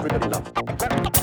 Everybody love.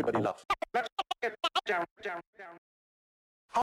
Everybody laughs. Let's get down, down, down.